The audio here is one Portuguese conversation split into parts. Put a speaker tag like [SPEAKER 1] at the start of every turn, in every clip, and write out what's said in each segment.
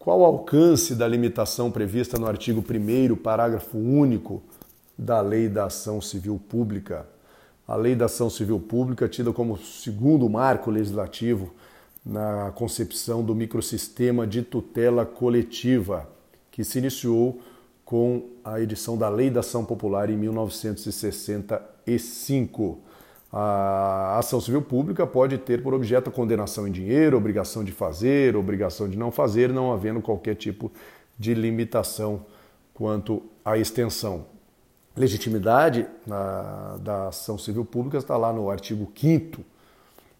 [SPEAKER 1] Qual o alcance da limitação prevista no artigo 1, parágrafo único da Lei da Ação Civil Pública? A Lei da Ação Civil Pública, tida como segundo marco legislativo na concepção do microsistema de tutela coletiva, que se iniciou com a edição da Lei da Ação Popular em 1965. A ação civil pública pode ter por objeto a condenação em dinheiro, obrigação de fazer, obrigação de não fazer, não havendo qualquer tipo de limitação quanto à extensão. Legitimidade na, da ação civil pública está lá no artigo 5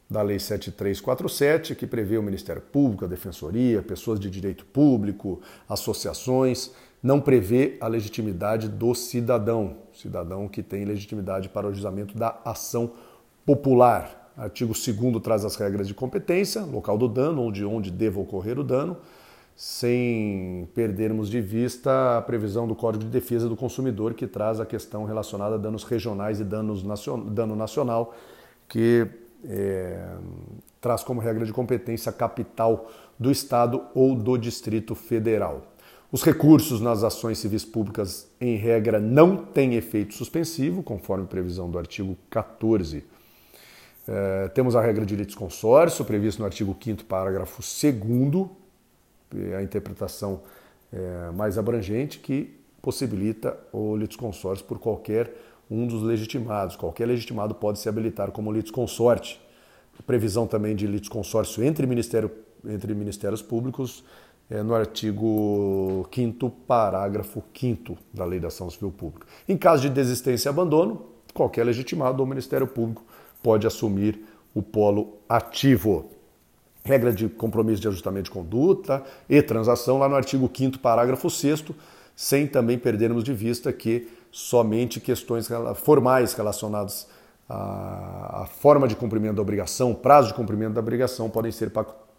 [SPEAKER 1] da Lei 7347, que prevê o Ministério Público, a Defensoria, pessoas de direito público, associações, não prevê a legitimidade do cidadão, cidadão que tem legitimidade para o juizamento da ação popular. Artigo 2 traz as regras de competência, local do dano, onde, onde deva ocorrer o dano, sem perdermos de vista a previsão do Código de Defesa do Consumidor, que traz a questão relacionada a danos regionais e danos nacion, dano nacional, que é, traz como regra de competência capital do Estado ou do Distrito Federal. Os recursos nas ações civis públicas, em regra, não têm efeito suspensivo, conforme previsão do artigo 14. É, temos a regra de litisconsórcio, prevista no artigo 5 parágrafo 2 é a interpretação é, mais abrangente, que possibilita o litisconsórcio por qualquer um dos legitimados. Qualquer legitimado pode se habilitar como litisconsorte. Previsão também de litisconsórcio entre, ministério, entre ministérios públicos é, no artigo 5 parágrafo 5 da Lei da Ação Civil Pública. Em caso de desistência e abandono, qualquer legitimado ou Ministério Público pode assumir o polo ativo. Regra de compromisso de ajustamento de conduta e transação, lá no artigo 5 parágrafo 6 sem também perdermos de vista que somente questões formais relacionadas à forma de cumprimento da obrigação, prazo de cumprimento da obrigação podem ser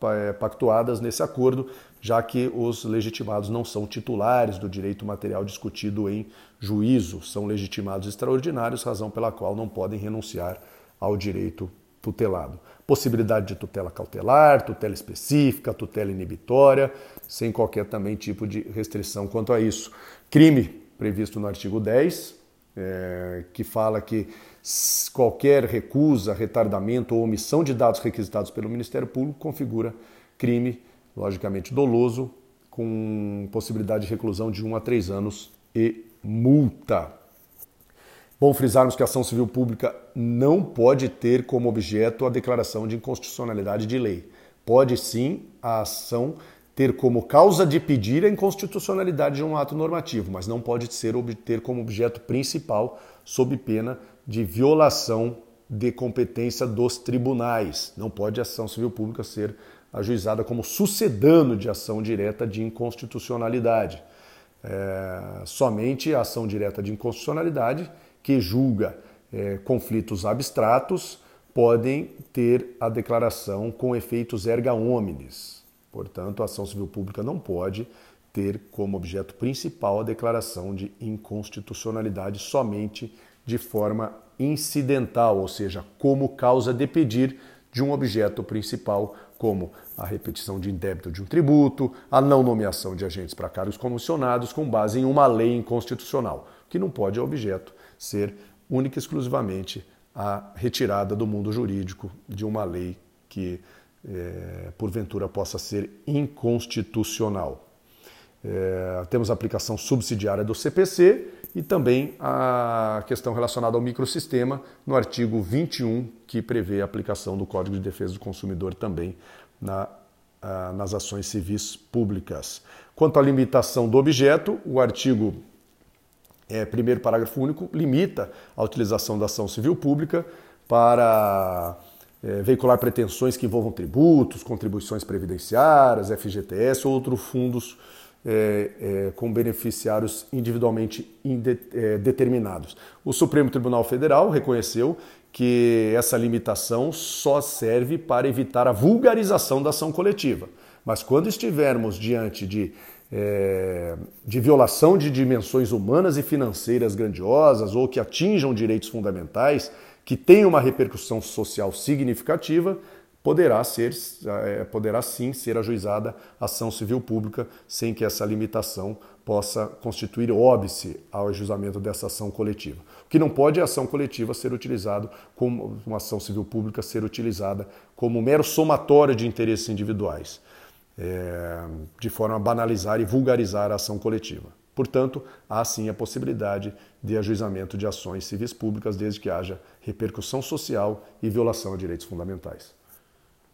[SPEAKER 1] é, pactuadas nesse acordo, já que os legitimados não são titulares do direito material discutido em juízo, são legitimados extraordinários, razão pela qual não podem renunciar ao direito tutelado. Possibilidade de tutela cautelar, tutela específica, tutela inibitória, sem qualquer também tipo de restrição quanto a isso. Crime previsto no artigo 10, é, que fala que qualquer recusa, retardamento ou omissão de dados requisitados pelo Ministério Público configura crime, logicamente doloso, com possibilidade de reclusão de 1 a 3 anos e multa. Bom frisarmos que a ação civil pública não pode ter como objeto a declaração de inconstitucionalidade de lei. Pode sim a ação ter como causa de pedir a inconstitucionalidade de um ato normativo, mas não pode ser ter como objeto principal, sob pena de violação de competência dos tribunais. Não pode ação civil pública ser ajuizada como sucedano de ação direta de inconstitucionalidade. É, somente a ação direta de inconstitucionalidade, que julga é, conflitos abstratos, podem ter a declaração com efeitos erga omnes. Portanto, a ação civil pública não pode ter como objeto principal a declaração de inconstitucionalidade somente de forma incidental, ou seja, como causa de pedir de um objeto principal, como a repetição de indébito de um tributo, a não nomeação de agentes para cargos comissionados com base em uma lei inconstitucional, que não pode é objeto ser única e exclusivamente a retirada do mundo jurídico de uma lei que, é, porventura, possa ser inconstitucional. É, temos a aplicação subsidiária do CPC e também a questão relacionada ao microsistema no artigo 21, que prevê a aplicação do Código de Defesa do Consumidor também na, nas ações civis públicas. Quanto à limitação do objeto, o artigo é, primeiro parágrafo único limita a utilização da ação civil pública para é, veicular pretensões que envolvam tributos, contribuições previdenciárias, FGTS ou outros fundos é, é, com beneficiários individualmente é, determinados. O Supremo Tribunal Federal reconheceu que essa limitação só serve para evitar a vulgarização da ação coletiva. Mas quando estivermos diante de, é, de violação de dimensões humanas e financeiras grandiosas ou que atinjam direitos fundamentais, que tenham uma repercussão social significativa, poderá ser, é, poderá sim ser ajuizada ação civil pública sem que essa limitação possa constituir óbice ao ajuizamento dessa ação coletiva. O que não pode é a ação coletiva ser utilizada como uma ação civil pública ser utilizada como mero somatório de interesses individuais, é, de forma a banalizar e vulgarizar a ação coletiva. Portanto, há sim a possibilidade de ajuizamento de ações civis públicas desde que haja repercussão social e violação a direitos fundamentais.